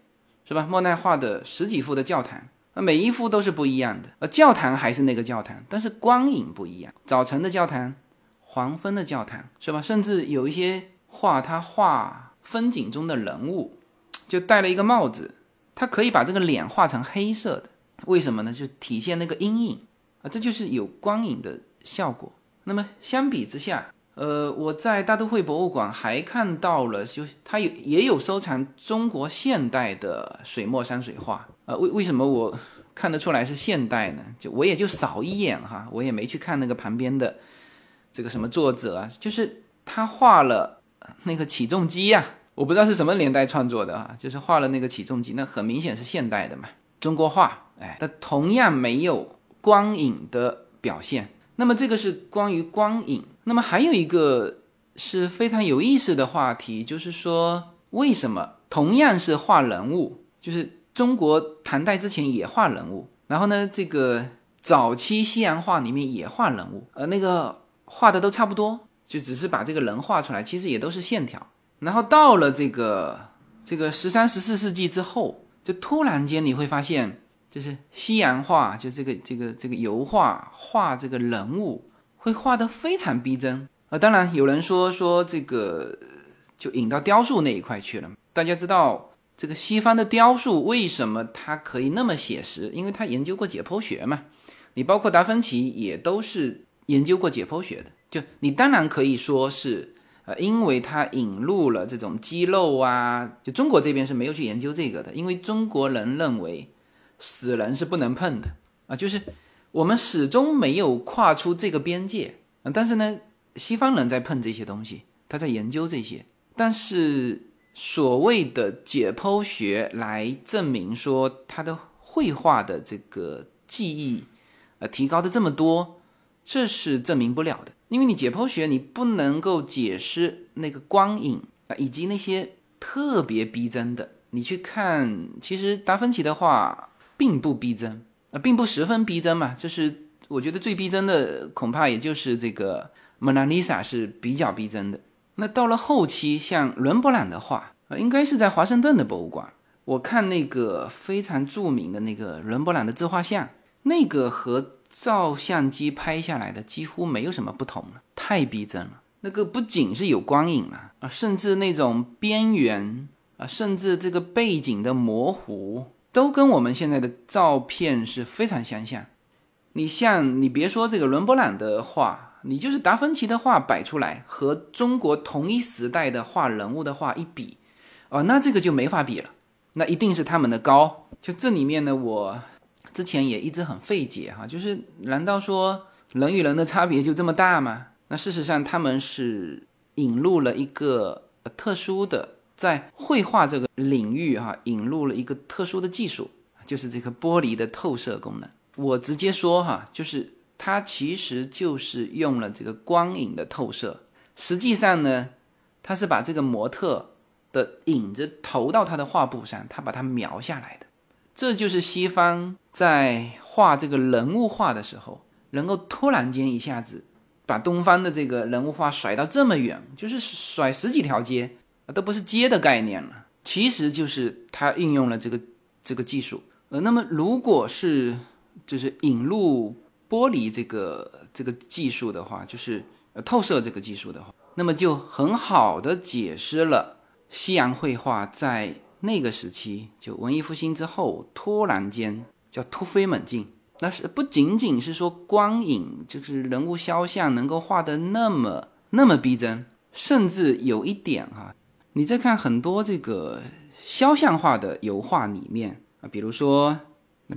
是吧？莫奈画的十几幅的教堂。那每一幅都是不一样的，呃，教堂还是那个教堂，但是光影不一样。早晨的教堂，黄昏的教堂，是吧？甚至有一些画他画风景中的人物，就戴了一个帽子，他可以把这个脸画成黑色的，为什么呢？就体现那个阴影啊，这就是有光影的效果。那么相比之下，呃，我在大都会博物馆还看到了，就它有也有收藏中国现代的水墨山水画啊。为为什么我看得出来是现代呢？就我也就扫一眼哈，我也没去看那个旁边的这个什么作者啊，就是他画了那个起重机呀，我不知道是什么年代创作的啊，就是画了那个起重机，那很明显是现代的嘛，中国画，哎，但同样没有光影的表现。那么这个是关于光影。那么还有一个是非常有意思的话题，就是说为什么同样是画人物，就是中国唐代之前也画人物，然后呢，这个早期西洋画里面也画人物，呃，那个画的都差不多，就只是把这个人画出来，其实也都是线条。然后到了这个这个十三、十四世纪之后，就突然间你会发现。就是西洋画，就这个这个这个油画画这个人物会画得非常逼真啊。当然有人说说这个就引到雕塑那一块去了。大家知道这个西方的雕塑为什么它可以那么写实？因为他研究过解剖学嘛。你包括达芬奇也都是研究过解剖学的。就你当然可以说是呃，因为他引入了这种肌肉啊。就中国这边是没有去研究这个的，因为中国人认为。死人是不能碰的啊，就是我们始终没有跨出这个边界啊。但是呢，西方人在碰这些东西，他在研究这些。但是所谓的解剖学来证明说他的绘画的这个技艺，呃，提高的这么多，这是证明不了的。因为你解剖学你不能够解释那个光影啊，以及那些特别逼真的。你去看，其实达芬奇的画。并不逼真啊，并不十分逼真嘛。就是我觉得最逼真的，恐怕也就是这个蒙娜丽莎是比较逼真的。那到了后期，像伦勃朗的画啊，应该是在华盛顿的博物馆。我看那个非常著名的那个伦勃朗的自画像，那个和照相机拍下来的几乎没有什么不同了，太逼真了。那个不仅是有光影了啊，甚至那种边缘啊，甚至这个背景的模糊。都跟我们现在的照片是非常相像。你像，你别说这个伦勃朗的画，你就是达芬奇的画摆出来，和中国同一时代的画人物的画一比，哦，那这个就没法比了。那一定是他们的高。就这里面呢，我之前也一直很费解哈，就是难道说人与人的差别就这么大吗？那事实上他们是引入了一个特殊的。在绘画这个领域，哈，引入了一个特殊的技术，就是这个玻璃的透射功能。我直接说，哈，就是它其实就是用了这个光影的透射。实际上呢，它是把这个模特的影子投到他的画布上，他把它描下来的。这就是西方在画这个人物画的时候，能够突然间一下子把东方的这个人物画甩到这么远，就是甩十几条街。都不是接的概念了，其实就是它运用了这个这个技术。呃，那么如果是就是引入玻璃这个这个技术的话，就是透射这个技术的话，那么就很好的解释了西洋绘画在那个时期，就文艺复兴之后突然间叫突飞猛进。那是不仅仅是说光影，就是人物肖像能够画得那么那么逼真，甚至有一点哈。你再看很多这个肖像画的油画里面啊，比如说，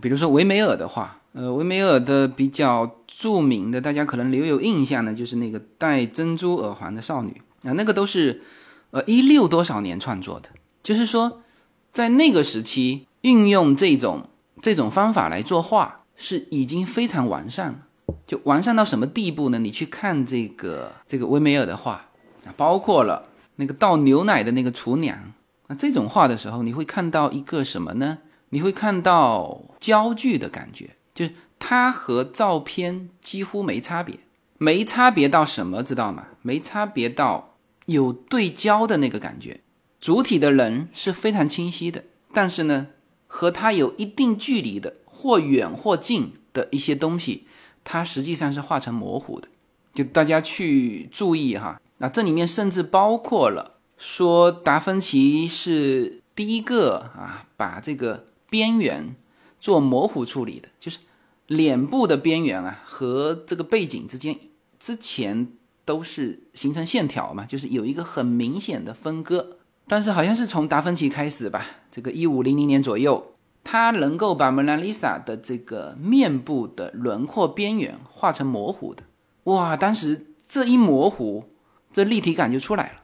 比如说维梅尔的画，呃，维梅尔的比较著名的，大家可能留有印象的，就是那个戴珍珠耳环的少女啊，那个都是呃一六多少年创作的，就是说在那个时期运用这种这种方法来作画是已经非常完善了，就完善到什么地步呢？你去看这个这个维梅尔的画啊，包括了。那个倒牛奶的那个厨娘那，这种画的时候，你会看到一个什么呢？你会看到焦距的感觉，就是它和照片几乎没差别，没差别到什么，知道吗？没差别到有对焦的那个感觉，主体的人是非常清晰的，但是呢，和它有一定距离的，或远或近的一些东西，它实际上是画成模糊的。就大家去注意哈。那这里面甚至包括了说达芬奇是第一个啊，把这个边缘做模糊处理的，就是脸部的边缘啊和这个背景之间之前都是形成线条嘛，就是有一个很明显的分割。但是好像是从达芬奇开始吧，这个一五零零年左右，他能够把蒙娜丽莎的这个面部的轮廓边缘画成模糊的。哇，当时这一模糊，这立体感就出来了。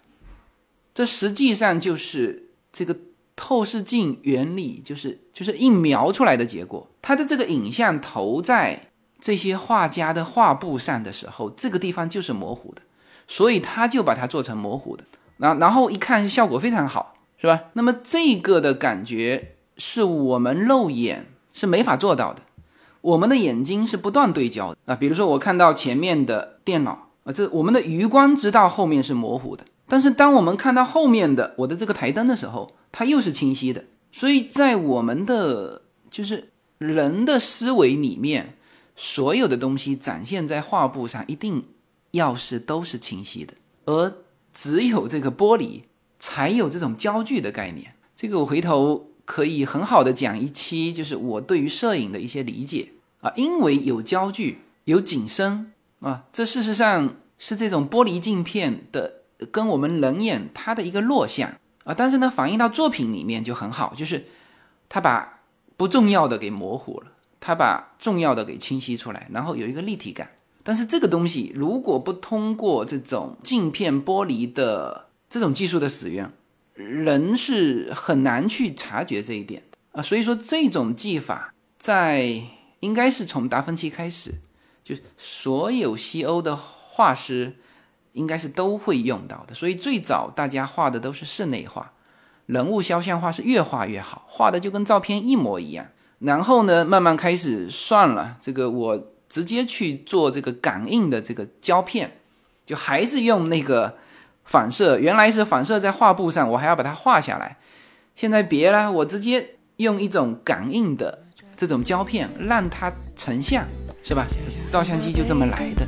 这实际上就是这个透视镜原理，就是就是一描出来的结果。它的这个影像投在这些画家的画布上的时候，这个地方就是模糊的，所以他就把它做成模糊的。然然后一看效果非常好，是吧？那么这个的感觉是我们肉眼是没法做到的，我们的眼睛是不断对焦的啊。比如说我看到前面的电脑啊，这我们的余光知道后面是模糊的，但是当我们看到后面的我的这个台灯的时候，它又是清晰的。所以在我们的就是人的思维里面，所有的东西展现在画布上，一定要是都是清晰的，而。只有这个玻璃才有这种焦距的概念。这个我回头可以很好的讲一期，就是我对于摄影的一些理解啊。因为有焦距，有景深啊，这事实上是这种玻璃镜片的跟我们人眼它的一个落像啊。但是呢，反映到作品里面就很好，就是它把不重要的给模糊了，它把重要的给清晰出来，然后有一个立体感。但是这个东西如果不通过这种镜片玻璃的这种技术的使用，人是很难去察觉这一点的啊。所以说这种技法在应该是从达芬奇开始，就所有西欧的画师应该是都会用到的。所以最早大家画的都是室内画，人物肖像画是越画越好，画的就跟照片一模一样。然后呢，慢慢开始算了，这个我。直接去做这个感应的这个胶片，就还是用那个反射，原来是反射在画布上，我还要把它画下来。现在别了，我直接用一种感应的这种胶片，让它成像，是吧？照相机就这么来的。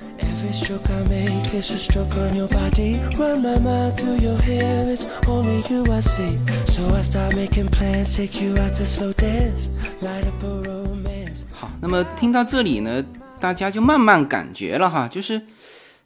Every stroke I make is a stroke on your body. Run my mind through your hair, it's only you I see. So I start making plans, take you out to slow dance, light up a romance. 好，那么听到这里呢，大家就慢慢感觉了哈，就是，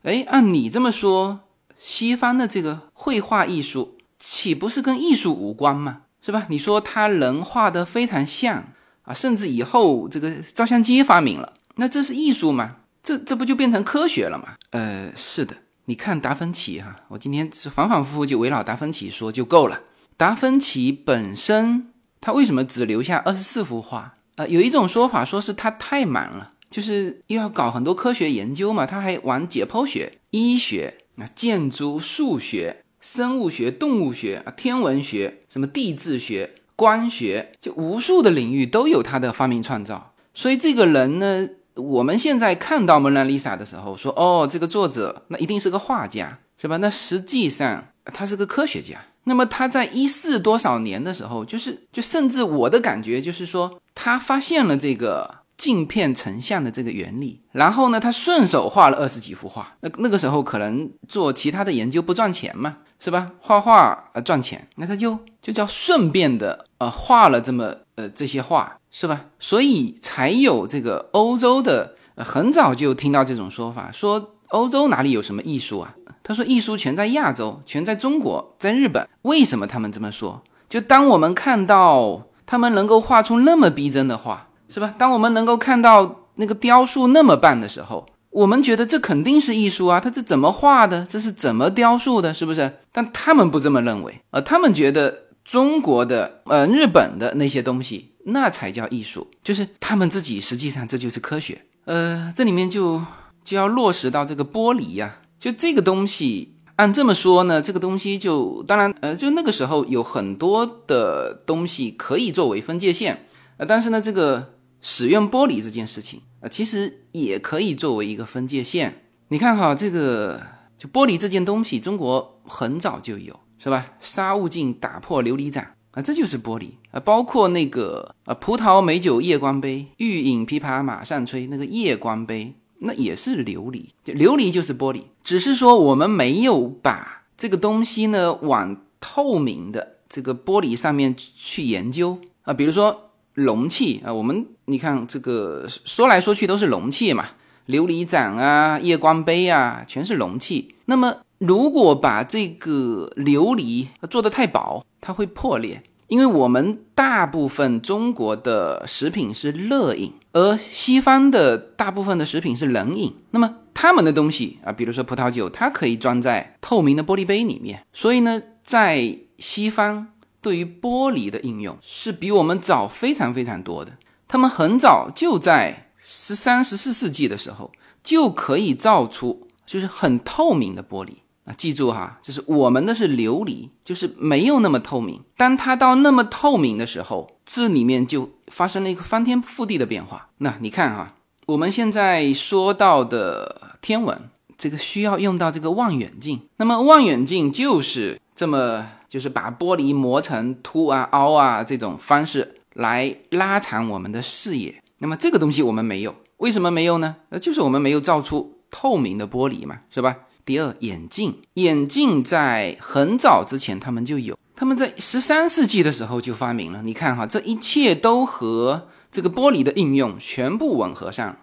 哎，按你这么说，西方的这个绘画艺术岂不是跟艺术无关吗？是吧？你说他人画的非常像啊，甚至以后这个照相机发明了，那这是艺术吗？这这不就变成科学了吗？呃，是的，你看达芬奇哈，我今天是反反复复就围绕达芬奇说就够了。达芬奇本身他为什么只留下二十四幅画？呃，有一种说法说是他太忙了，就是又要搞很多科学研究嘛，他还玩解剖学、医学、那建筑、数学、生物学、动物学啊、天文学、什么地质学、光学，就无数的领域都有他的发明创造。所以这个人呢？我们现在看到蒙娜丽莎的时候，说哦，这个作者那一定是个画家，是吧？那实际上他是个科学家。那么他在一四多少年的时候，就是就甚至我的感觉就是说，他发现了这个镜片成像的这个原理，然后呢，他顺手画了二十几幅画。那那个时候可能做其他的研究不赚钱嘛，是吧？画画呃赚钱，那他就就叫顺便的呃画了这么呃这些画。是吧？所以才有这个欧洲的，很早就听到这种说法，说欧洲哪里有什么艺术啊？他说艺术全在亚洲，全在中国，在日本。为什么他们这么说？就当我们看到他们能够画出那么逼真的画，是吧？当我们能够看到那个雕塑那么棒的时候，我们觉得这肯定是艺术啊！他这怎么画的？这是怎么雕塑的？是不是？但他们不这么认为，呃，他们觉得中国的、呃日本的那些东西。那才叫艺术，就是他们自己，实际上这就是科学。呃，这里面就就要落实到这个玻璃呀，就这个东西按这么说呢，这个东西就当然呃，就那个时候有很多的东西可以作为分界线，呃，但是呢，这个使用玻璃这件事情啊，其实也可以作为一个分界线。你看哈，这个就玻璃这件东西，中国很早就有，是吧？沙悟净打破琉璃盏啊，这就是玻璃啊。包括那个啊，葡萄美酒夜光杯，欲饮琵琶马上催，那个夜光杯。那也是琉璃，琉璃就是玻璃，只是说我们没有把这个东西呢往透明的这个玻璃上面去研究啊。比如说容器啊，我们你看这个说来说去都是容器嘛，琉璃盏啊、夜光杯啊，全是容器。那么如果把这个琉璃做的太薄，它会破裂。因为我们大部分中国的食品是热饮，而西方的大部分的食品是冷饮。那么他们的东西啊，比如说葡萄酒，它可以装在透明的玻璃杯里面。所以呢，在西方对于玻璃的应用是比我们早非常非常多的。他们很早就在十三、十四世纪的时候就可以造出就是很透明的玻璃。啊，记住哈，就是我们的是琉璃，就是没有那么透明。当它到那么透明的时候，这里面就发生了一个翻天覆地的变化。那你看哈，我们现在说到的天文，这个需要用到这个望远镜。那么望远镜就是这么，就是把玻璃磨成凸啊、凹啊这种方式来拉长我们的视野。那么这个东西我们没有，为什么没有呢？呃，就是我们没有造出透明的玻璃嘛，是吧？第二，眼镜，眼镜在很早之前他们就有，他们在十三世纪的时候就发明了。你看哈，这一切都和这个玻璃的应用全部吻合上。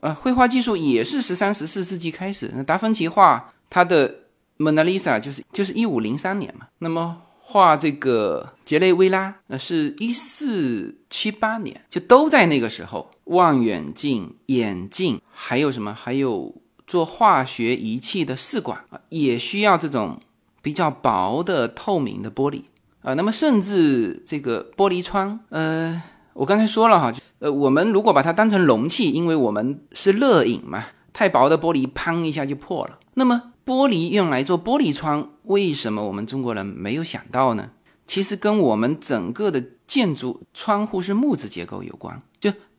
呃，绘画技术也是十三、十四世纪开始。那达芬奇画他的《蒙娜丽莎》就是就是一五零三年嘛。那么画这个杰雷维拉，那是一四七八年，就都在那个时候。望远镜、眼镜，还有什么？还有。做化学仪器的试管啊，也需要这种比较薄的透明的玻璃啊。那么，甚至这个玻璃窗，呃，我刚才说了哈，呃，我们如果把它当成容器，因为我们是热饮嘛，太薄的玻璃砰一下就破了。那么，玻璃用来做玻璃窗，为什么我们中国人没有想到呢？其实跟我们整个的建筑窗户是木质结构有关，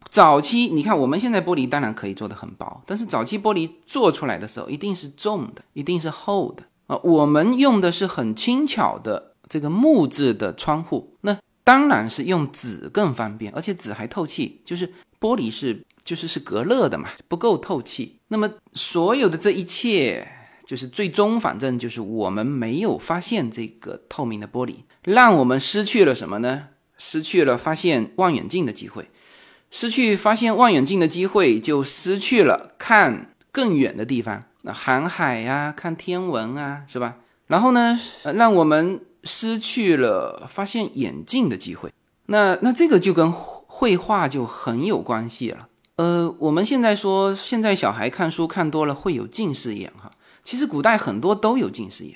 早期你看，我们现在玻璃当然可以做的很薄，但是早期玻璃做出来的时候一定是重的，一定是厚的啊。我们用的是很轻巧的这个木质的窗户，那当然是用纸更方便，而且纸还透气，就是玻璃是就是是隔热的嘛，不够透气。那么所有的这一切，就是最终反正就是我们没有发现这个透明的玻璃，让我们失去了什么呢？失去了发现望远镜的机会。失去发现望远镜的机会，就失去了看更远的地方，那航海呀，看天文啊，是吧？然后呢，让我们失去了发现眼镜的机会。那那这个就跟绘画就很有关系了。呃，我们现在说，现在小孩看书看多了会有近视眼哈，其实古代很多都有近视眼。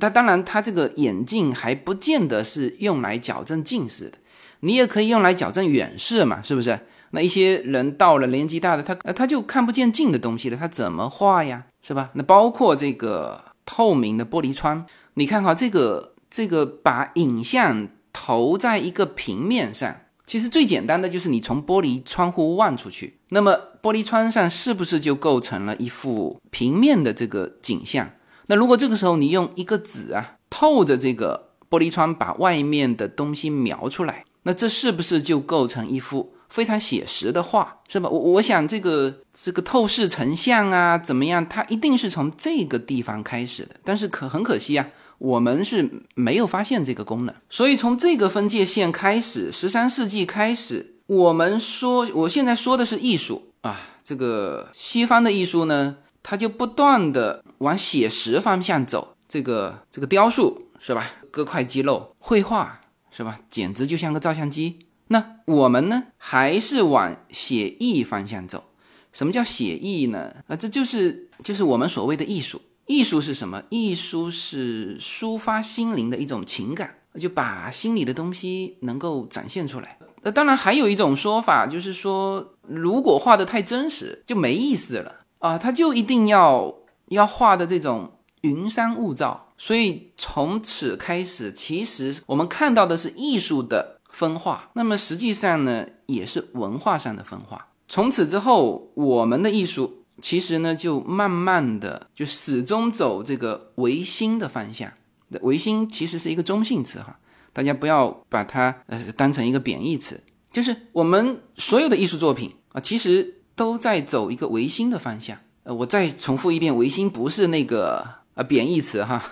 他当然，他这个眼镜还不见得是用来矫正近视的，你也可以用来矫正远视嘛，是不是？那一些人到了年纪大的，他呃他就看不见近的东西了，他怎么画呀？是吧？那包括这个透明的玻璃窗，你看哈，这个这个把影像投在一个平面上，其实最简单的就是你从玻璃窗户望出去，那么玻璃窗上是不是就构成了一幅平面的这个景象？那如果这个时候你用一个纸啊透着这个玻璃窗，把外面的东西描出来，那这是不是就构成一幅？非常写实的画是吧？我我想这个这个透视成像啊，怎么样？它一定是从这个地方开始的。但是可很可惜啊，我们是没有发现这个功能。所以从这个分界线开始，十三世纪开始，我们说我现在说的是艺术啊，这个西方的艺术呢，它就不断的往写实方向走。这个这个雕塑是吧？割块肌肉，绘画是吧？简直就像个照相机。那我们呢，还是往写意方向走？什么叫写意呢？啊，这就是就是我们所谓的艺术。艺术是什么？艺术是抒发心灵的一种情感，就把心里的东西能够展现出来。那当然还有一种说法，就是说，如果画的太真实，就没意思了啊，他就一定要要画的这种云山雾罩。所以从此开始，其实我们看到的是艺术的分化，那么实际上呢，也是文化上的分化。从此之后，我们的艺术其实呢，就慢慢的就始终走这个唯心的方向。唯心其实是一个中性词哈，大家不要把它呃当成一个贬义词。就是我们所有的艺术作品啊，其实都在走一个唯心的方向。呃，我再重复一遍，唯心不是那个呃贬义词哈。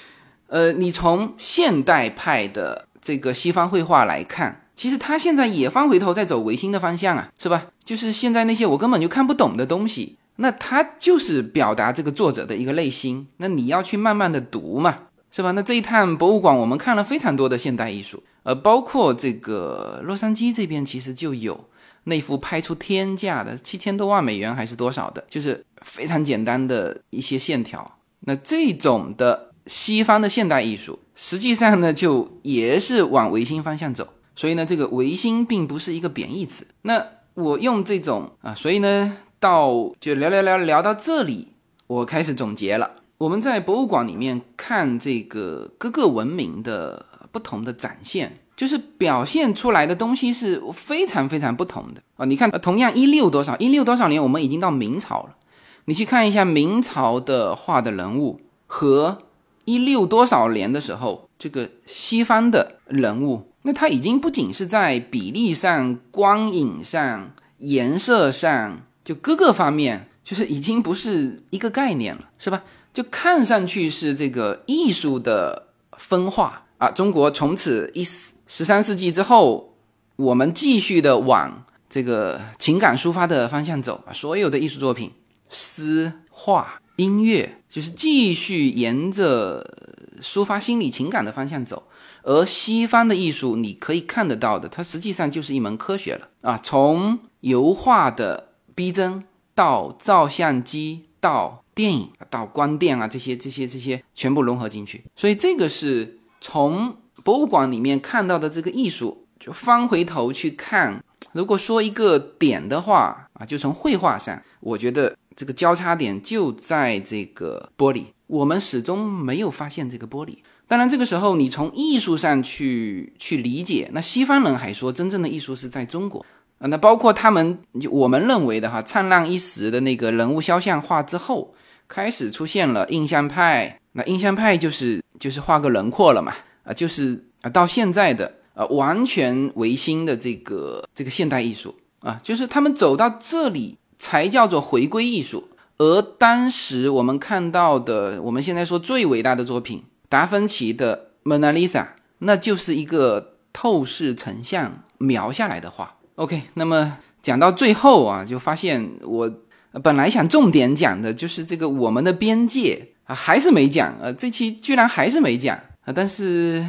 呃，你从现代派的这个西方绘画来看，其实他现在也翻回头在走维新的方向啊，是吧？就是现在那些我根本就看不懂的东西，那他就是表达这个作者的一个内心。那你要去慢慢的读嘛，是吧？那这一趟博物馆，我们看了非常多的现代艺术，呃，包括这个洛杉矶这边其实就有那幅拍出天价的七千多万美元还是多少的，就是非常简单的一些线条。那这种的西方的现代艺术，实际上呢，就也是往唯心方向走。所以呢，这个唯心并不是一个贬义词。那我用这种啊，所以呢，到就聊聊聊聊到这里，我开始总结了。我们在博物馆里面看这个各个文明的不同的展现，就是表现出来的东西是非常非常不同的啊。你看，同样一六多少一六多少年，我们已经到明朝了。你去看一下明朝的画的人物和一六多少年的时候，这个西方的人物，那他已经不仅是在比例上、光影上、颜色上，就各个方面，就是已经不是一个概念了，是吧？就看上去是这个艺术的分化啊！中国从此一十三世纪之后，我们继续的往这个情感抒发的方向走啊！所有的艺术作品，诗、画、音乐，就是继续沿着抒发心理情感的方向走。而西方的艺术，你可以看得到的，它实际上就是一门科学了啊！从油画的逼真到照相机到电影到光电啊，这些这些这些全部融合进去，所以这个是从博物馆里面看到的这个艺术，就翻回头去看。如果说一个点的话啊，就从绘画上，我觉得这个交叉点就在这个玻璃，我们始终没有发现这个玻璃。当然，这个时候你从艺术上去去理解，那西方人还说真正的艺术是在中国啊，那包括他们我们认为的哈灿烂一时的那个人物肖像画之后。开始出现了印象派，那印象派就是就是画个轮廓了嘛，啊，就是啊，到现在的呃完全唯心的这个这个现代艺术啊，就是他们走到这里才叫做回归艺术。而当时我们看到的，我们现在说最伟大的作品，达芬奇的《蒙娜丽莎》，那就是一个透视成像描下来的画。OK，那么讲到最后啊，就发现我。本来想重点讲的就是这个我们的边界啊，还是没讲呃，这期居然还是没讲啊，但是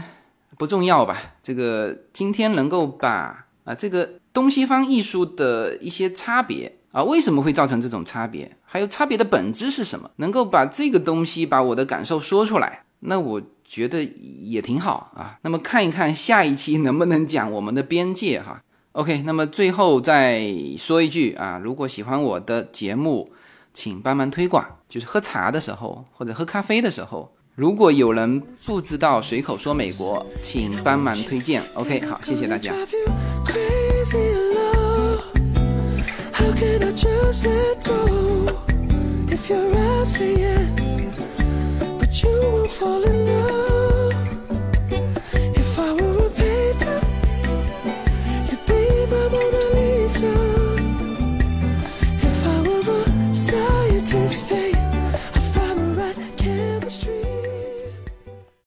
不重要吧？这个今天能够把啊这个东西方艺术的一些差别啊，为什么会造成这种差别？还有差别的本质是什么？能够把这个东西把我的感受说出来，那我觉得也挺好啊。那么看一看下一期能不能讲我们的边界哈。OK，那么最后再说一句啊，如果喜欢我的节目，请帮忙推广。就是喝茶的时候或者喝咖啡的时候，如果有人不知道随口说美国，请帮忙推荐。OK，好，谢谢大家。crazy. How can I just let go? If your eyes say yes, but you won't fall in love. If I were a painter, you'd be my Mona Lisa.